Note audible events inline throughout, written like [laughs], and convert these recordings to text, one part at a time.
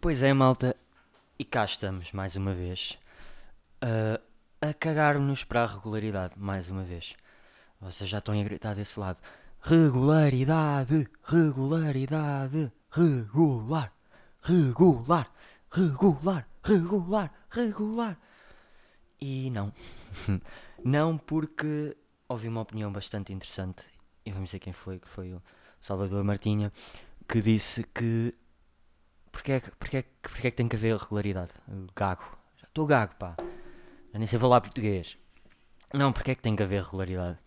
Pois é, malta, e cá estamos mais uma vez uh, a cagar-nos para a regularidade, mais uma vez. Vocês já estão a gritar desse lado: regularidade, regularidade, regular, regular, regular, regular, regular. E não, [laughs] não porque ouvi uma opinião bastante interessante, e vamos dizer quem foi, que foi o Salvador Martinha, que disse que porque é, que- porque, é, que- porque é que tem que haver regularidade? Gago. Já estou gago, pá. Já nem sei falar português. Não, porque é que tem que haver regularidade?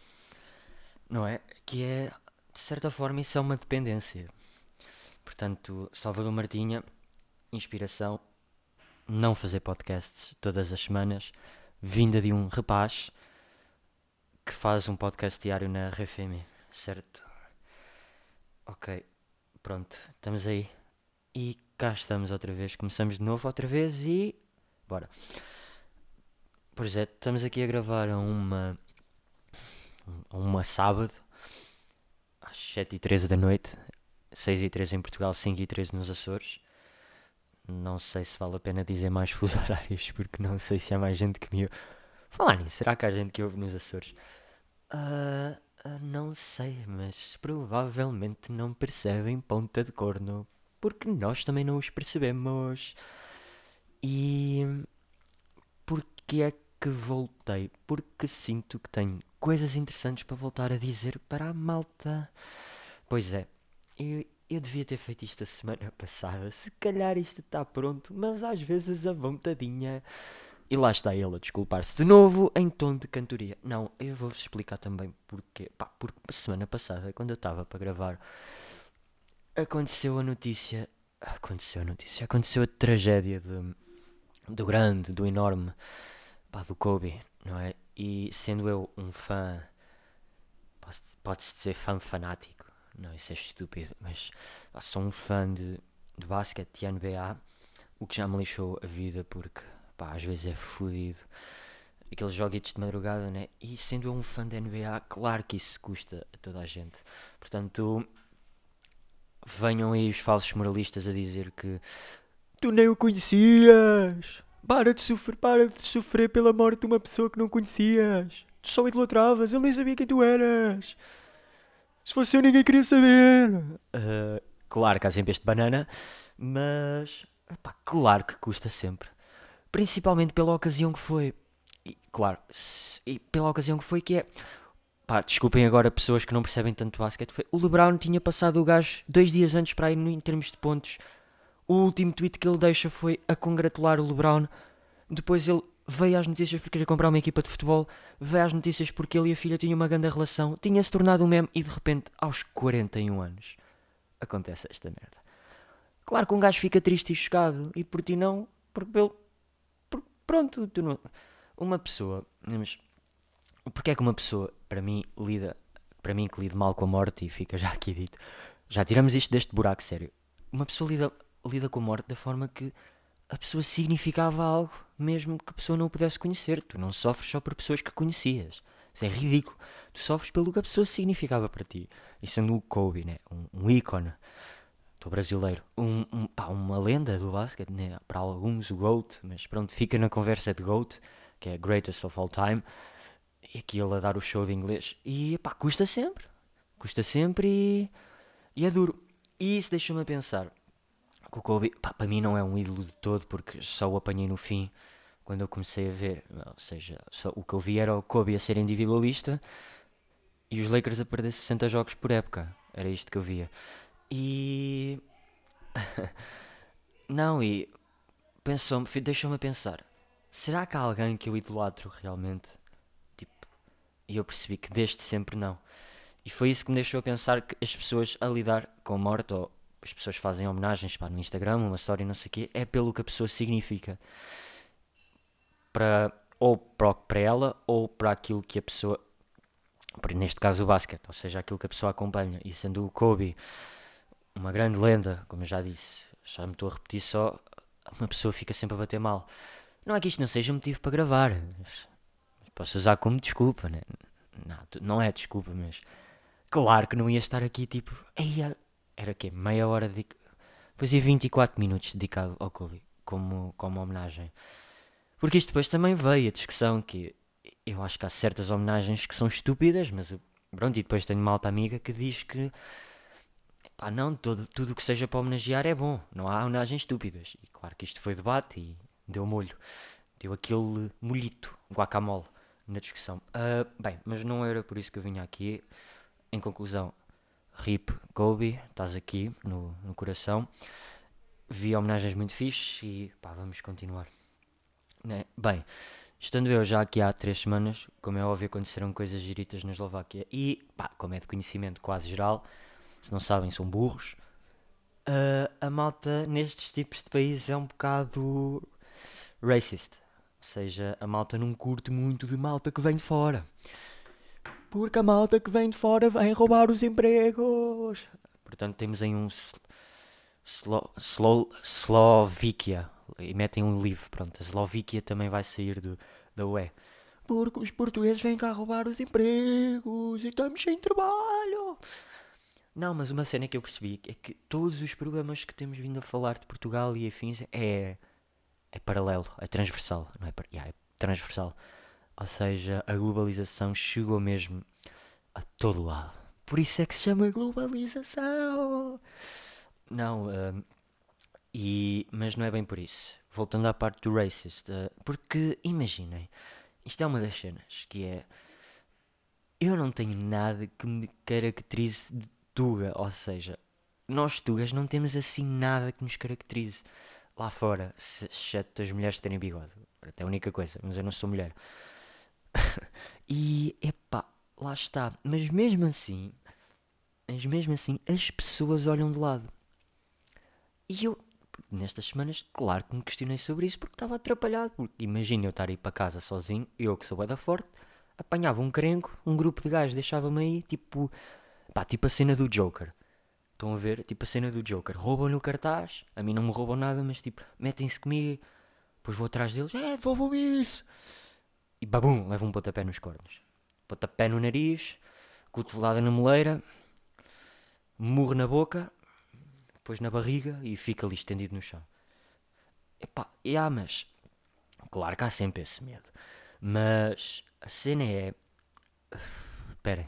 Não é? Que é, de certa forma, isso é uma dependência. Portanto, Salvador Martinha, inspiração, não fazer podcasts todas as semanas, vinda de um rapaz que faz um podcast diário na RFM, certo? Ok, pronto, estamos aí. E cá estamos outra vez. Começamos de novo outra vez e. Bora. Pois é, estamos aqui a gravar uma. Uma sábado, às 7h13 da noite, 6h13 em Portugal, 5h13 nos Açores. Não sei se vale a pena dizer mais fuso [laughs] horários, porque não sei se há mais gente que me ouve. Falar nisso, será que há gente que ouve nos Açores? Ah, não sei, mas provavelmente não percebem ponta de corno porque nós também não os percebemos. E porque é que voltei? Porque sinto que tenho coisas interessantes para voltar a dizer para a malta. Pois é, eu, eu devia ter feito isto a semana [laughs] passada. Se calhar isto está pronto, mas às vezes a vontadinha. E lá está ele a desculpar-se de novo em tom de cantoria. Não, eu vou-vos explicar também porquê. Pá, porque semana passada, quando eu estava para gravar aconteceu a notícia. Aconteceu a notícia. Aconteceu a tragédia do, do grande, do enorme, pá, do Kobe, não é? E sendo eu um fã, pode-se dizer fã fanático, não, isso é estúpido, mas sou um fã de, de basquete e NBA, o que já me lixou a vida porque, pá, às vezes é fodido. Aqueles joguetes de madrugada, né? E sendo eu um fã da NBA, claro que isso custa a toda a gente. Portanto, venham aí os falsos moralistas a dizer que tu nem o conhecias. Para de sofrer, para de sofrer pela morte de uma pessoa que não conhecias. Tu só idolatravas, ele nem sabia quem tu eras. Se fosse eu, ninguém queria saber. Ah, claro que há sempre este banana, mas epá, claro que custa sempre. Principalmente pela ocasião que foi. E, claro, se- e pela ocasião que foi que é. Pá, desculpem agora pessoas que não percebem tanto basquete. O LeBron tinha passado o gajo dois dias antes para ir em termos de pontos. O último tweet que ele deixa foi a congratular o LeBron. Depois ele veio às notícias porque queria comprar uma equipa de futebol. Veio às notícias porque ele e a filha tinham uma grande relação. Tinha-se tornado um meme e de repente, aos 41 anos, acontece esta merda. Claro que um gajo fica triste e chocado. E por ti não, porque pelo. por- pronto, tu não. Uma pessoa. Mas, porque é que uma pessoa, para mim, lida. Para mim, que lida mal com a morte, e fica já aqui dito. Já tiramos isto deste buraco, sério. Uma pessoa lida, lida com a morte da forma que a pessoa significava algo, mesmo que a pessoa não o pudesse conhecer. Tu não sofres só por pessoas que conhecias. Isso é ridículo. Tu sofres pelo que a pessoa significava para ti. E sendo o Kobe, né? um, um ícone. Estou brasileiro. Um, um- pá, uma lenda do basquete, né? para alguns o GOAT, mas pronto, fica na conversa de GOAT, que é Greatest of All Time. E aqui ele a dar o show de inglês. E pá, custa sempre. Custa sempre e, e é duro. E isso deixa-me a pensar o Kobe, pá, para mim não é um ídolo de todo, porque só o apanhei no fim, quando eu comecei a ver. Ou seja, só, o que eu vi era o Kobe a ser individualista e os Lakers a perder 60 jogos por época. Era isto que eu via. E. [laughs] não, e. Pensou-me, deixou-me pensar: será que há alguém que eu idolatro realmente? Tipo, e eu percebi que desde sempre não. E foi isso que me deixou a pensar que as pessoas a lidar com a morte, ou as pessoas fazem homenagens pá, no Instagram, uma história, não sei o quê, é pelo que a pessoa significa. Para, ou para, ela, ou para aquilo que a pessoa neste caso o basquete, ou seja, aquilo que a pessoa acompanha. E sendo o Kobe uma grande lenda, como eu já disse, já me estou a repetir só, uma pessoa fica sempre a bater mal. Não é que isto não seja motivo para gravar, posso usar como desculpa, né? não, não é desculpa, mas claro que não ia estar aqui tipo, Era que meia hora de fazia 24 minutos dedicado ao Kobe como, como homenagem. Porque isto depois também veio a discussão que eu acho que há certas homenagens que são estúpidas, mas pronto, e depois tenho uma alta amiga que diz que pá, não, todo, tudo que seja para homenagear é bom, não há homenagens estúpidas. E claro que isto foi debate e deu molho, deu aquele molhito, guacamole na discussão. Uh, bem, mas não era por isso que eu vinha aqui. Em conclusão, RIP Kobe, estás aqui no, no coração. Vi homenagens muito fixes e pá, vamos continuar. Né? Bem, Estando eu já aqui há três semanas, como é óbvio, aconteceram coisas giritas na Eslováquia. E, pá, como é de conhecimento quase geral, se não sabem, são burros. Uh, a malta nestes tipos de países é um bocado racist. Ou seja, a malta não curte muito de malta que vem de fora. Porque a malta que vem de fora vem roubar os empregos. Portanto, temos aí um Slo Slo Slovíquia e metem um livro, pronto, a Eslovíquia também vai sair do, da UE. Porque os portugueses vêm cá roubar os empregos e estamos sem trabalho. Não, mas uma cena que eu percebi é que todos os programas que temos vindo a falar de Portugal e afins é, é paralelo, é transversal, não é, yeah, é transversal. Ou seja, a globalização chegou mesmo a todo lado. Por isso é que se chama globalização. Não, uh, e, mas não é bem por isso. Voltando à parte do racist, uh, porque imaginem, isto é uma das cenas que é. Eu não tenho nada que me caracterize de Tuga, ou seja, nós Tugas não temos assim nada que nos caracterize lá fora, exceto as mulheres terem bigode. Até a única coisa, mas eu não sou mulher. [laughs] e epá, lá está. Mas mesmo assim, mas mesmo assim, as pessoas olham de lado. E eu nestas semanas, claro que me questionei sobre isso porque estava atrapalhado. Imagina eu estar aí para casa sozinho, eu que sou da forte, apanhava um crenco, um grupo de gajos deixava-me aí, tipo, pá, tipo a cena do Joker. Estão a ver? Tipo a cena do Joker. Roubam-lhe o cartaz, a mim não me roubam nada, mas tipo, metem-se comigo, depois vou atrás deles, é, devolvam isso. E babum, levo um pontapé nos cornos. Pontapé no nariz, cotovelada na moleira, murro na boca depois na barriga e fica ali estendido no chão. Epá, yeah, mas. Claro que há sempre esse medo. Mas a cena é. Espera.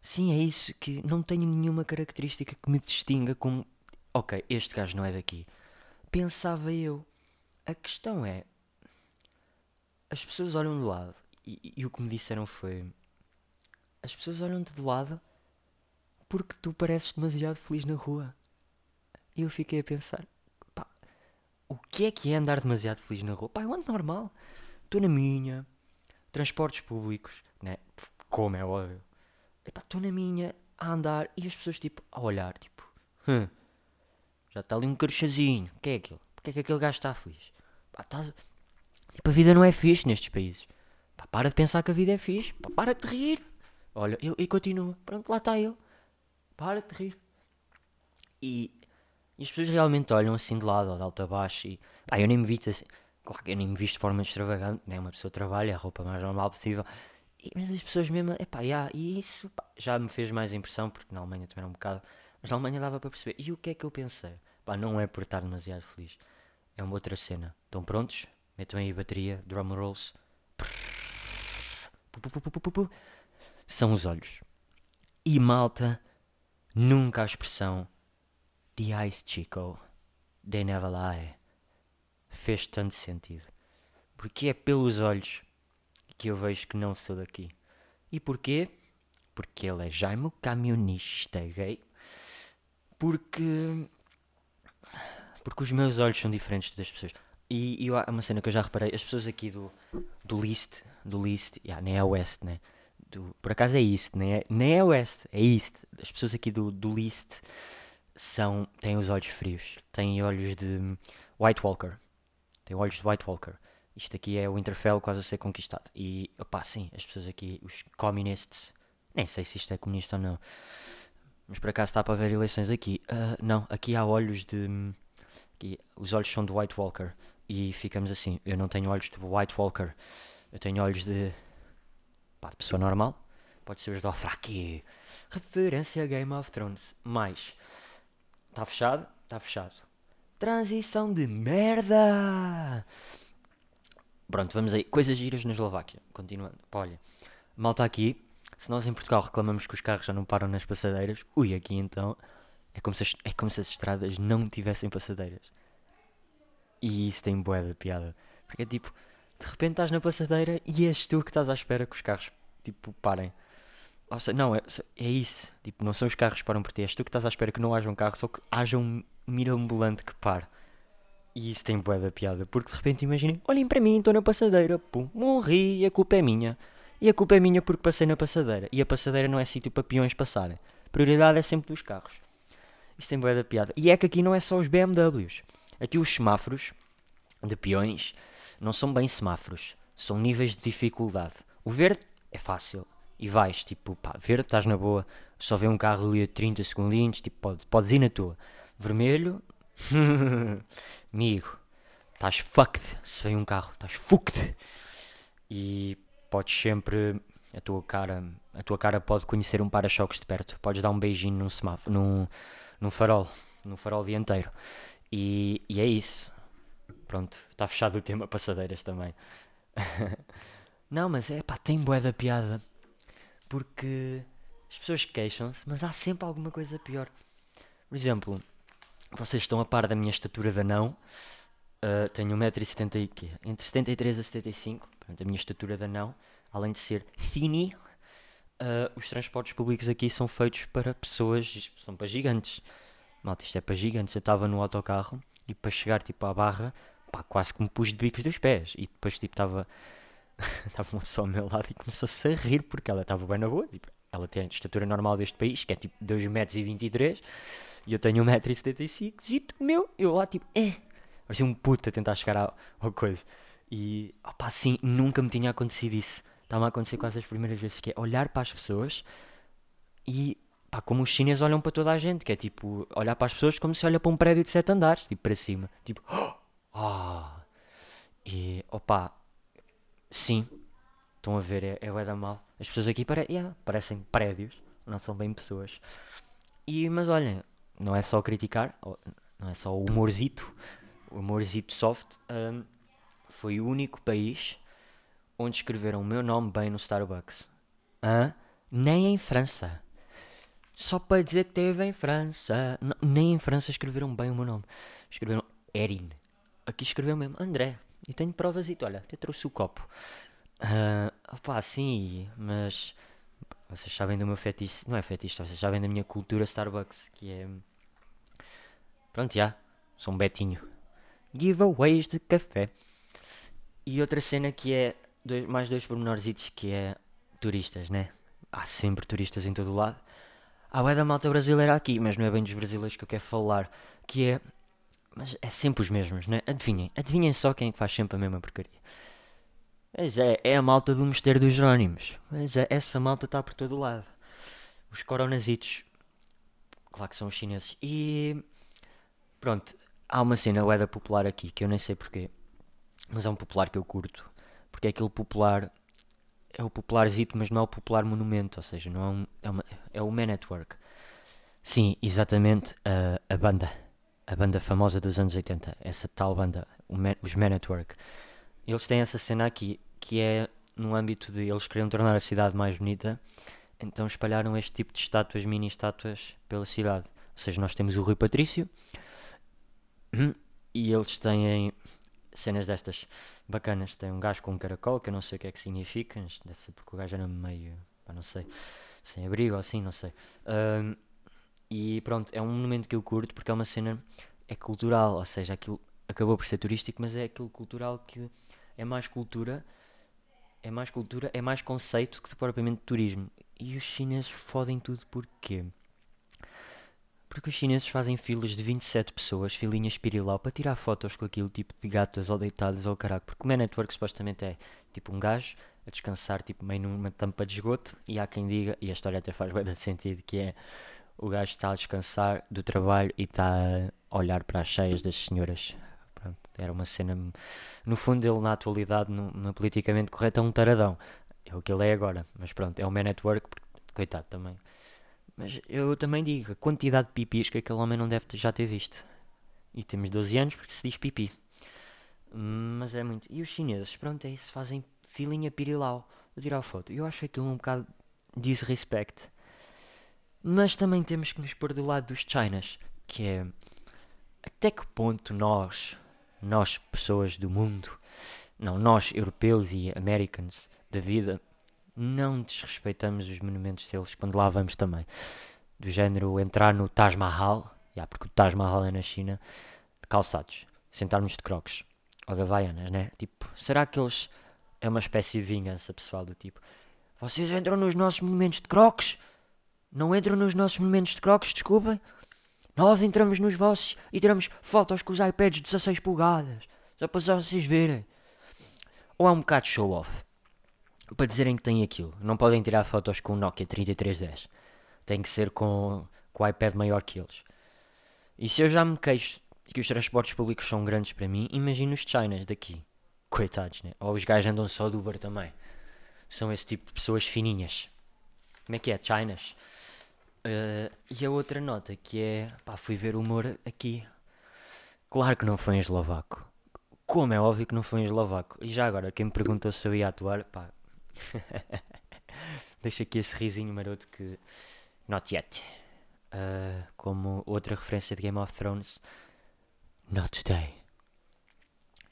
Sim, é isso que não tenho nenhuma característica que me distinga como. Ok, este gajo não é daqui. Pensava eu. A questão é. As pessoas olham de lado. E, e o que me disseram foi. As pessoas olham-te de lado porque tu pareces demasiado feliz na rua. E eu fiquei a pensar, pá, o que é que é andar demasiado feliz na rua? Pá, eu ando normal. Estou na minha. Transportes públicos, né? Como é óbvio. Estou na minha a andar e as pessoas tipo a olhar, tipo, hum, já está ali um carochazinho. O que é aquilo? Porquê é que aquele gajo está feliz? Pá, tá... Tipo, a vida não é fixe nestes países. Pá, para de pensar que a vida é fixe. Pá, para de rir. Olha, e continua. Pronto, lá está ele. Para de rir. E e as pessoas realmente olham assim de lado, ou de alto a baixo, e pá, eu nem me visto assim. Claro que eu nem me visto de forma extravagante, né? Uma pessoa trabalha, a roupa mais normal possível. E, mas as pessoas mesmo, é pá, yeah, e isso pá, já me fez mais impressão, porque na Alemanha também era um bocado. Mas na Alemanha dava para perceber. E o que é que eu pensei? Pá, não é por estar demasiado feliz. É uma outra cena. Estão prontos? Metam aí a bateria, drum rolls. São os olhos. E malta, nunca a expressão The Ice Chico, They Never Lie, fez tanto sentido. Porque é pelos olhos que eu vejo que não sou daqui. E porquê? Porque ele é Jaime, camionista gay. Porque. Porque os meus olhos são diferentes das pessoas. E, e há uma cena que eu já reparei: as pessoas aqui do, do List, do List, yeah, nem é West, né? Do, por acaso é East, nem é, nem é West, é East. As pessoas aqui do, do List são, têm os olhos frios, têm olhos de White Walker, têm olhos de White Walker. Isto aqui é o Winterfell quase a ser conquistado. E, opá, sim, as pessoas aqui, os communists, Nem sei se isto é comunista ou não. Mas por acaso está para ver eleições aqui. Uh, não, aqui há olhos de. Aqui, os olhos são de White Walker. E ficamos assim. Eu não tenho olhos de White Walker. Eu tenho olhos de. Pá, de pessoa normal. Pode ser os do Dothraki. Referência a Game of Thrones. Mais. Está fechado? Está fechado. Transição de merda! Pronto, vamos aí. Coisas giras na Eslováquia. Continuando. Pá, olha. Malta aqui. Se nós em Portugal reclamamos que os carros já não param nas passadeiras, ui, aqui então é como se as, é como se as estradas não tivessem passadeiras. E isso tem boa de piada. Porque é tipo, de repente estás na passadeira e és tu que estás à espera que os carros tipo parem. Ou seja, não, é, é isso. Tipo, não são os carros que param por ti, és tu que estás à espera que não haja um carro, só que haja um mirabolante que pare. E isso tem boa da piada, porque de repente imaginem, olhem para mim, estou na passadeira, pum, morri, a culpa é minha. E a culpa é minha porque passei na passadeira. E a passadeira não é sítio para peões passarem. Prioridade é sempre dos carros. Isso tem boa da piada. E é que aqui não é só os BMWs. Aqui os semáforos de peões não são bem semáforos. São níveis de dificuldade. O verde é fácil. E vais, tipo, pá, verde estás na boa. Só vê um carro ali a 30 segundinhos, tipo, podes, podes ir na tua. Vermelho, [laughs] amigo, estás fucked. Se vem um carro, estás fucked. E podes sempre a tua cara a tua cara pode conhecer um para-choques de perto podes dar um beijinho num semáforo num, num farol num farol dianteiro e, e é isso. Pronto está fechado o tema [laughs] passadeiras também. [laughs] Não mas é pá tem bué da piada. Porque as pessoas queixam-se mas há sempre alguma coisa pior. Por exemplo vocês estão a par da minha estatura de anão. Uh, tenho 1,70m entre 73 a 75 Portanto, a minha estatura de anão, além de ser fini, uh, os transportes públicos aqui são feitos para pessoas, são para gigantes. Malta, isto é para gigantes. Eu estava no autocarro e para chegar tipo à barra, pá, quase que me pus de bicos dos pés. E depois tipo estava estava [laughs] uma pessoa ao meu lado e começou-se a rir porque ela estava bem na boa. Tipo, ela tem a estatura normal deste país, que é tipo 2,23m, e eu tenho 1,75m. E meu, eu lá tipo, eh, parecia um puto a tentar chegar à, à coisa. E, opá, sim, nunca me tinha acontecido isso. Estava a acontecer quase as primeiras vezes, que é olhar para as pessoas e, pá, como os chineses olham para toda a gente, que é tipo, olhar para as pessoas como se olha para um prédio de sete andares, tipo, para cima. Tipo, [gasps] ah! Oh! E, opá, sim, estão a ver, é, é da mal. As pessoas aqui pare yeah, parecem prédios, não são bem pessoas. E, mas olhem, não é só criticar, não é só o humorzito, o humorzito soft. Um, foi o único país onde escreveram o meu nome bem no Starbucks. Hã? Nem em França. Só para dizer que teve em França. N nem em França escreveram bem o meu nome. Escreveram Erin. Aqui escreveu mesmo André. E tenho provas e olha, até trouxe o copo. Uh, opá, sim, mas vocês sabem do meu fetiche, não é fetiche, vocês sabem da minha cultura Starbucks, que é. Pronto, já, sou um betinho. Giveaways de café. E outra cena que é dois, mais dois pormenorzitos que é turistas, né? Há sempre turistas em todo o lado. Há bué da malta brasileira aqui, mas não é bem dos brasileiros que eu quero falar. Que é. Mas é sempre os mesmos, né? Adivinhem. Adivinhem só quem é faz sempre a mesma porcaria. Mas é, é a malta do Mistério dos Jerónimos. Mas é, essa malta está por todo lado. Os coronazitos. Claro que são os chineses. E. Pronto. Há uma cena ueda popular aqui que eu nem sei porquê. Mas é um popular que eu curto. Porque é aquele popular. É o popularzito, mas não é o popular monumento. Ou seja, não é, um, é, uma, é o Man Network. Sim, exatamente a, a banda. A banda famosa dos anos 80. Essa tal banda, Man, os Man Network. Eles têm essa cena aqui, que é no âmbito de eles queriam tornar a cidade mais bonita. Então espalharam este tipo de estátuas, mini estátuas, pela cidade. Ou seja, nós temos o Rui Patrício [clears throat] e eles têm cenas destas bacanas. Tem um gajo com um caracol que eu não sei o que é que significa, deve ser porque o gajo era meio, pá, não sei, sem abrigo ou assim, não sei. Um, e pronto, é um monumento que eu curto porque é uma cena, é cultural, ou seja, aquilo acabou por ser turístico, mas é aquilo cultural que é mais cultura, é mais cultura, é mais conceito que propriamente turismo. E os chineses fodem tudo porquê? Porque os chineses fazem filas de 27 pessoas, filinha espirilau, para tirar fotos com aquilo tipo de gatas ou deitadas ou caraco. Porque o Man Network supostamente é tipo um gajo a descansar tipo meio numa tampa de esgoto e há quem diga, e a história até faz bem sentido, que é o gajo está a descansar do trabalho e está a olhar para as cheias das senhoras. Pronto, era uma cena. No fundo, ele na atualidade, no, no politicamente correto, é um taradão. É o que ele é agora. Mas pronto, é o Man Network, coitado também. Mas eu também digo, a quantidade de pipis que aquele homem não deve já ter visto. E temos 12 anos porque se diz pipi. Mas é muito. E os chineses, pronto, é isso, fazem filinha pirilau a tirar foto. Eu acho aquilo um bocado disrespect. Mas também temos que nos pôr do lado dos Chinas, que é até que ponto nós, nós pessoas do mundo, não, nós europeus e americans da vida, não desrespeitamos os monumentos deles quando lá vamos também. Do género entrar no Taj Mahal, yeah, porque o Taj Mahal é na China, de calçados, sentarmos de crocs, ou de havaianas, né? Tipo, será que eles. É uma espécie de vingança pessoal do tipo. Vocês entram nos nossos monumentos de crocs? Não entram nos nossos monumentos de crocs, desculpem. Nós entramos nos vossos e tiramos fotos com os iPads de 16 polegadas. Só para vocês verem. Ou é um bocado show off. Para dizerem que têm aquilo. Não podem tirar fotos com o Nokia 3310. Tem que ser com, com o iPad maior que eles. E se eu já me queixo que os transportes públicos são grandes para mim, imagino os Chinas daqui. Coitados, né? Ou os gajos andam só do Uber também. São esse tipo de pessoas fininhas. Como é que é? Chinas. Uh, e a outra nota que é, pá, fui ver o humor aqui. Claro que não foi em eslovaco. Como é óbvio que não foi em eslovaco. E já agora, quem me perguntou se eu ia atuar, pá. [laughs] Deixa aqui esse risinho maroto que. Not yet. Uh, como outra referência de Game of Thrones. Not today.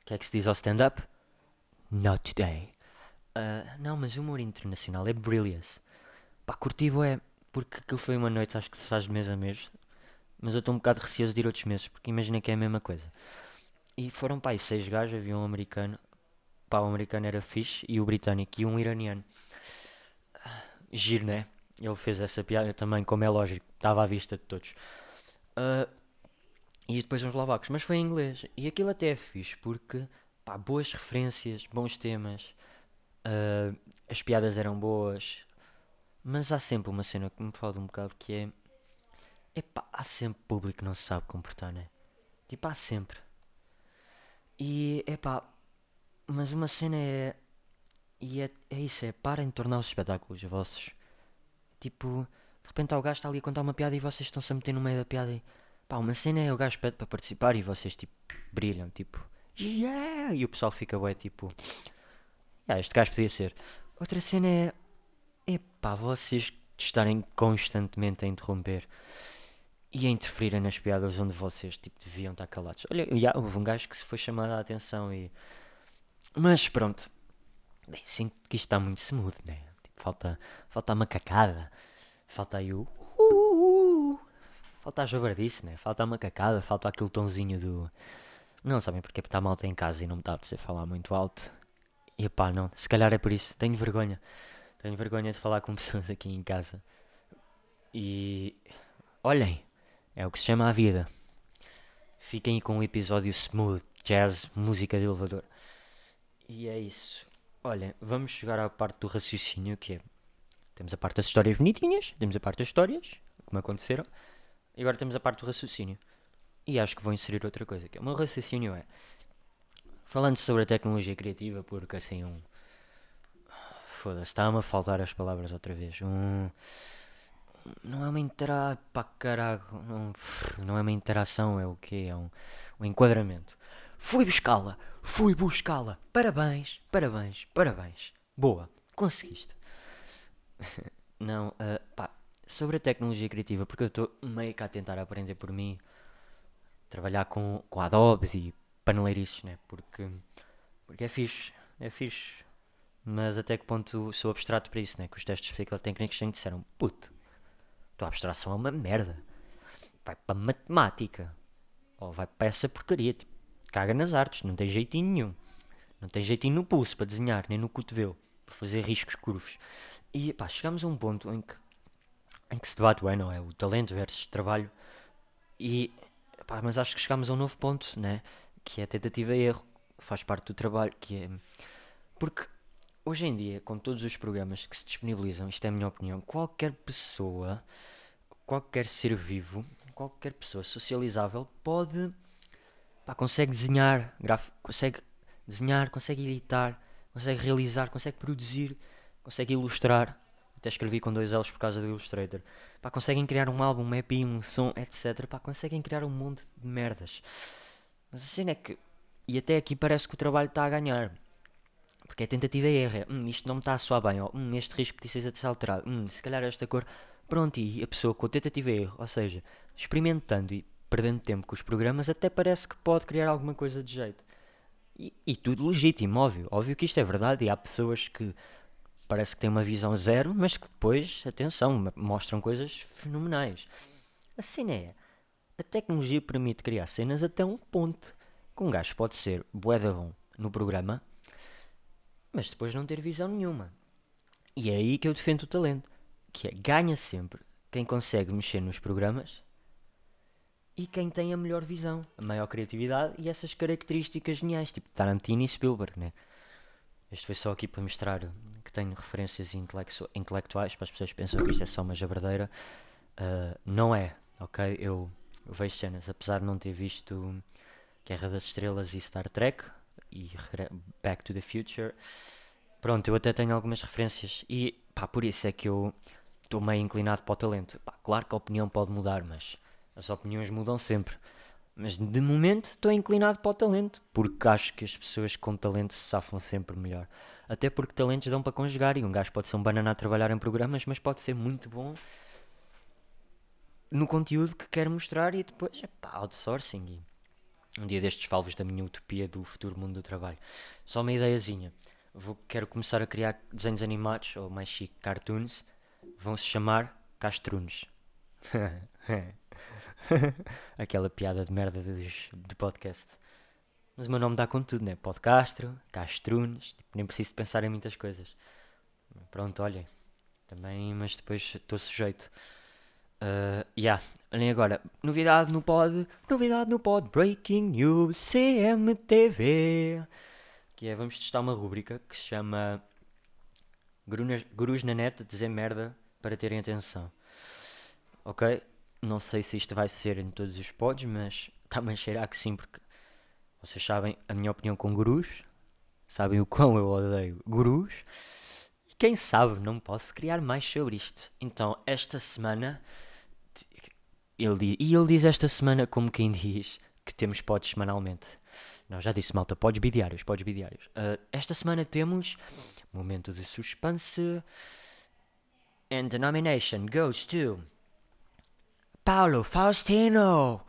O que é que se diz ao stand-up? Not today. Uh, não, mas o humor internacional é brilliant. Pá, curti é porque aquilo foi uma noite, acho que se faz de mês a mês. Mas eu estou um bocado receoso de ir outros meses, porque imagina que é a mesma coisa. E foram, pá, seis gajos, havia um americano. Pá, o americano era fixe, e o britânico, e um iraniano. Giro, né? Ele fez essa piada também, como é lógico, estava à vista de todos. Uh, e depois uns lavacos, mas foi em inglês. E aquilo até é fixe, porque, pá, boas referências, bons temas. Uh, as piadas eram boas, mas há sempre uma cena que me fala um bocado que é. Epá, há sempre público que não se sabe comportar, né? Tipo, há sempre. E, epá, mas uma cena é. E é, é isso, é parem de tornar os espetáculos vossos. Tipo, de repente há o gajo está ali a contar uma piada e vocês estão-se a meter no meio da piada e. Pá, uma cena é o gajo pede para participar e vocês, tipo, brilham, tipo. Yeah! E o pessoal fica, ué, tipo. Yeah, este gajo podia ser. Outra cena é Epá, vocês estarem constantemente a interromper e a interferirem nas piadas onde vocês tipo, deviam estar calados. Olha, já houve um gajo que se foi chamado a atenção e. Mas pronto. Bem, sinto que isto está muito smooth, né? Tipo, falta, falta a macacada. Falta aí o. Uh, falta a jabardice, né? Falta a macacada. Falta aquele tonzinho do. Não sabem porque está malta em casa e não me está a dizer falar muito alto. E pá, não. Se calhar é por isso. Tenho vergonha. Tenho vergonha de falar com [laughs] pessoas aqui em casa. E olhem, é o que se chama a vida. Fiquem com um episódio smooth, jazz, música de elevador. E é isso. Olhem, vamos chegar à parte do raciocínio que é. Temos a parte das histórias bonitinhas, temos a parte das histórias, como aconteceram, e agora temos a parte do raciocínio. E acho que vou inserir outra coisa, que é, o meu raciocínio é, falando sobre a tecnologia criativa, porque assim um, Foda-se, está-me a faltar as palavras outra vez. Um. Não é uma interação. Pá, caralho. Não, não é uma interação, é o quê? É um, um enquadramento. Fui buscá-la, fui buscá-la. Parabéns, parabéns, parabéns. Boa, conseguiste. [laughs] não, uh, pá, sobre a tecnologia criativa, porque eu estou meio que a tentar aprender por mim, trabalhar com, com Adobes e paneleirices, né? Porque, porque é fixe, é fixe mas até que ponto sou abstrato para isso, né? Que os testes psicotécnicos sempre disseram: puto, tua abstração é uma merda. Vai para matemática. Ou vai para essa porcaria. Tipo, caga nas artes, não tem jeitinho nenhum. Não tem jeitinho no pulso para desenhar, nem no cotovelo, para fazer riscos curvos. E pá, chegamos a um ponto em que, em que se debate, ué, não é? O talento versus trabalho E, pá, mas acho que chegámos a um novo ponto, né? Que é a tentativa e erro. Faz parte do trabalho, que é... Porque hoje em dia, com todos os programas que se disponibilizam, isto é a minha opinião, qualquer pessoa, qualquer ser vivo, qualquer pessoa socializável pode, pá, consegue desenhar, graf... consegue desenhar, consegue editar, consegue realizar, consegue produzir, consegue ilustrar. Até escrevi com dois L's por causa do Illustrator. Pá, conseguem criar um álbum, um EP, um som, etc. Pá, conseguem criar um monte de merdas. Mas a cena é que. E até aqui parece que o trabalho está a ganhar. Porque é tentativa e erro. É, hum, isto não me está a soar bem. Ou, hum, este risco precisa de ser alterado. Hum, se calhar esta cor. Pronto, e a pessoa com tentativa e erro, ou seja, experimentando e perdendo tempo com os programas, até parece que pode criar alguma coisa de jeito. E, e tudo legítimo, óbvio. Óbvio que isto é verdade e há pessoas que parece que têm uma visão zero, mas que depois, atenção, mostram coisas fenomenais. A cena é, a tecnologia permite criar cenas até um ponto. Que um gajo pode ser bué bom no programa, mas depois não ter visão nenhuma. E é aí que eu defendo o talento, que é ganha sempre quem consegue mexer nos programas e quem tem a melhor visão, a maior criatividade e essas características geniais, tipo Tarantino e Spielberg, né? Este foi só aqui para mostrar que tenho referências intelectu intelectuais, para as pessoas que pensam que isto é só uma jabardeira. Uh, não é, ok? Eu, eu vejo cenas, apesar de não ter visto Guerra das Estrelas e Star Trek e Back to the Future. Pronto, eu até tenho algumas referências e pá, por isso é que eu estou meio inclinado para o talento. Pá, claro que a opinião pode mudar, mas as opiniões mudam sempre. Mas de momento estou inclinado para o talento, porque acho que as pessoas com talento se safam sempre melhor. Até porque talentos dão para conjugar e um gajo pode ser um banana a trabalhar em programas, mas pode ser muito bom no conteúdo que quer mostrar e depois, pá, outsourcing. Um dia destes falvos da minha utopia do futuro mundo do trabalho. Só uma ideiazinha. Vou, quero começar a criar desenhos animados, ou mais chique, cartoons. Vão se chamar Castrunes. [laughs] [laughs] Aquela piada de merda dos, do podcast. Mas o meu nome dá com tudo, né? Podcastro, Castrunes, tipo, nem preciso pensar em muitas coisas. Pronto, olhem. Também, mas depois estou sujeito. Uh, yeah. Olhem agora, novidade no pod, novidade no pod, Breaking News CMTV. Que é, vamos testar uma rúbrica que se chama Gurus, na net dizer merda para terem atenção. Ok? Não sei se isto vai ser em todos os pods, mas a cheirar que sim, porque vocês sabem a minha opinião com gurus, sabem o quão eu odeio gurus, e quem sabe não posso criar mais sobre isto. Então, esta semana, ele diz, e ele diz esta semana como quem diz que temos pods semanalmente. Não, já disse malta, podes bidiários, podes bidiários. Uh, esta semana temos momento de suspense. And the nomination goes to Paulo Faustino.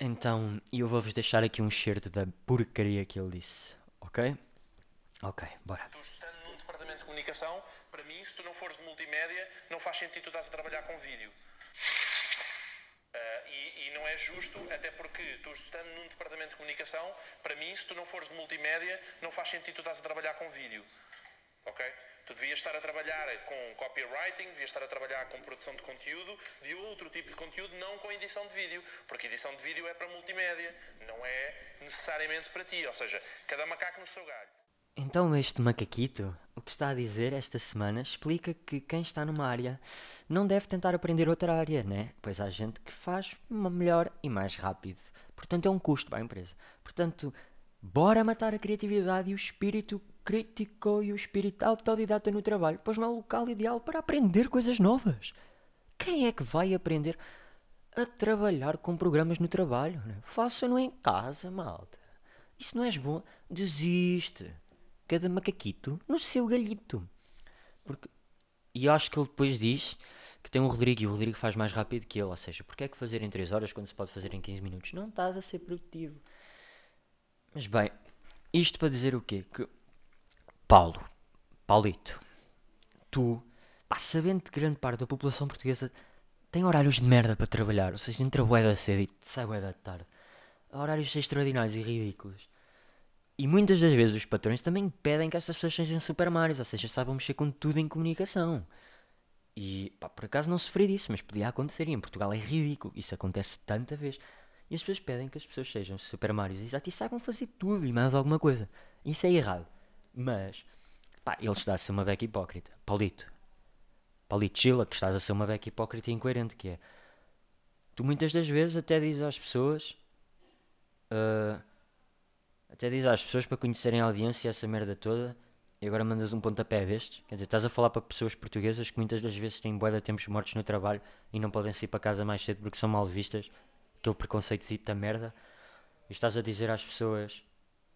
Então, eu vou-vos deixar aqui um certo da porcaria que ele disse, ok? Ok, bora. Tu estando num departamento de comunicação, para mim, se tu não fores de multimédia, não faz sentido tu estás a trabalhar com vídeo. Uh, e, e, não é justo, até porque tu estando num departamento de comunicação, para mim, se tu não fores de multimédia, não faz sentido tu estás a trabalhar com vídeo. Ok? Tu devias estar a trabalhar com copywriting, devias estar a trabalhar com produção de conteúdo, de outro tipo de conteúdo, não com edição de vídeo, porque edição de vídeo é para multimédia, não é necessariamente para ti. Ou seja, cada macaco no seu galho. Então, este macaquito, o que está a dizer esta semana, explica que quem está numa área não deve tentar aprender outra área, né? Pois há gente que faz melhor e mais rápido. Portanto, é um custo para a empresa. Portanto, bora matar a criatividade e o espírito crítico e o espírito autodidata no trabalho, pois não é o local ideal para aprender coisas novas. Quem é que vai aprender a trabalhar com programas no trabalho? Né? Faça-no em casa, malta. Isso não és bom, desiste. Cada macaquito no seu galhito. Porque... E acho que ele depois diz que tem um Rodrigo e o Rodrigo faz mais rápido que ele. Ou seja, porque é que fazer em 3 horas quando se pode fazer em 15 minutos? Não estás a ser produtivo. Mas bem, isto para dizer o quê? Que Paulo, Paulito, tu, pá, sabendo que grande parte da população portuguesa tem horários de merda para trabalhar, ou seja, entra bué da cedo e sai bué da tarde, horários extraordinários e ridículos. E muitas das vezes os patrões também pedem que estas pessoas sejam super mares, ou seja, saibam mexer com tudo em comunicação. E pá, por acaso não sofri disso, mas podia acontecer. E em Portugal é ridículo. Isso acontece tanta vez. E as pessoas pedem que as pessoas sejam Super Marios exato e saibam fazer tudo e mais alguma coisa. Isso é errado. Mas, pá, ele está a ser uma beca hipócrita. Paulito. Paulito Chila, que estás a ser uma beca hipócrita e incoerente, que é. Tu muitas das vezes até dizes às pessoas. Uh, até dizes às pessoas para conhecerem a audiência essa merda toda e agora mandas um pontapé destes. Quer dizer, estás a falar para pessoas portuguesas que muitas das vezes têm boia de tempos mortos no trabalho e não podem sair para casa mais cedo porque são mal vistas. Aquele preconceito da merda. E estás a dizer às pessoas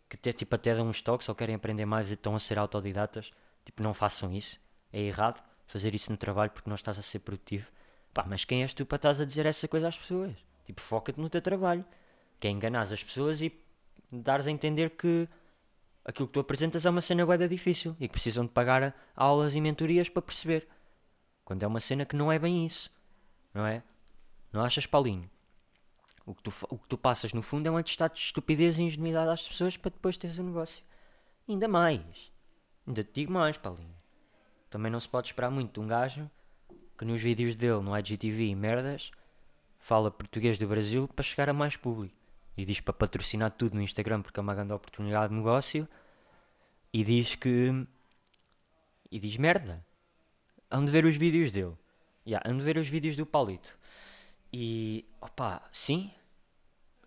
que até, tipo, até dão uns toques ou querem aprender mais e estão a ser autodidatas. Tipo, não façam isso. É errado fazer isso no trabalho porque não estás a ser produtivo. Pá, mas quem és tu para estás a dizer essa coisa às pessoas? Tipo, foca-te no teu trabalho. Que é enganar as pessoas e dares a entender que aquilo que tu apresentas é uma cena bué difícil e que precisam de pagar aulas e mentorias para perceber. Quando é uma cena que não é bem isso. Não é? Não achas, Paulinho? O que tu, o que tu passas no fundo é um atestado de estupidez e ingenuidade às pessoas para depois teres o um negócio. Ainda mais. Ainda te digo mais, Paulinho. Também não se pode esperar muito de um gajo que nos vídeos dele no IGTV e merdas fala português do Brasil para chegar a mais público e diz para patrocinar tudo no Instagram porque é uma grande oportunidade de negócio e diz que. e diz merda. Ando ver os vídeos dele. Yeah, ando ver os vídeos do Paulito. E. opá, sim.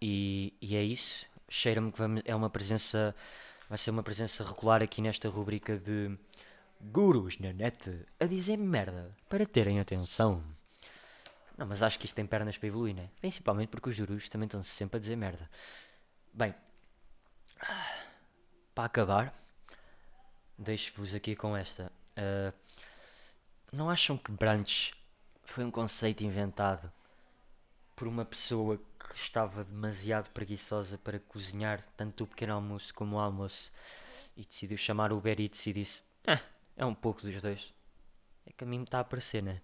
E, e é isso. Cheira-me que vamos, é uma presença. vai ser uma presença regular aqui nesta rubrica de. Gurus na net a dizer merda para terem atenção. Não, mas acho que isto tem pernas para evoluir, né? Principalmente porque os jurus também estão sempre a dizer merda. Bem, para acabar, deixo-vos aqui com esta. Uh, não acham que brunch foi um conceito inventado por uma pessoa que estava demasiado preguiçosa para cozinhar tanto o pequeno almoço como o almoço e decidiu chamar o Uber Eats e disse: ah, é um pouco dos dois. É que a mim me está a aparecer, né?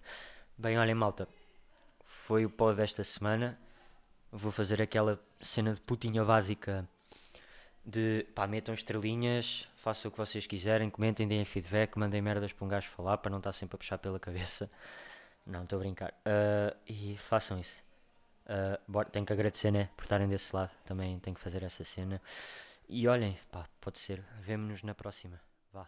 Bem, olhem, malta foi o pó desta semana. Vou fazer aquela cena de putinha básica de pá, metam estrelinhas, façam o que vocês quiserem, comentem, deem feedback, mandem merdas para um gajo falar para não estar sempre a puxar pela cabeça. Não, estou a brincar. Uh, e façam isso. Uh, bora, tenho que agradecer, né? Por estarem desse lado. Também tenho que fazer essa cena. E olhem, pá, pode ser. Vemo-nos na próxima. Vá.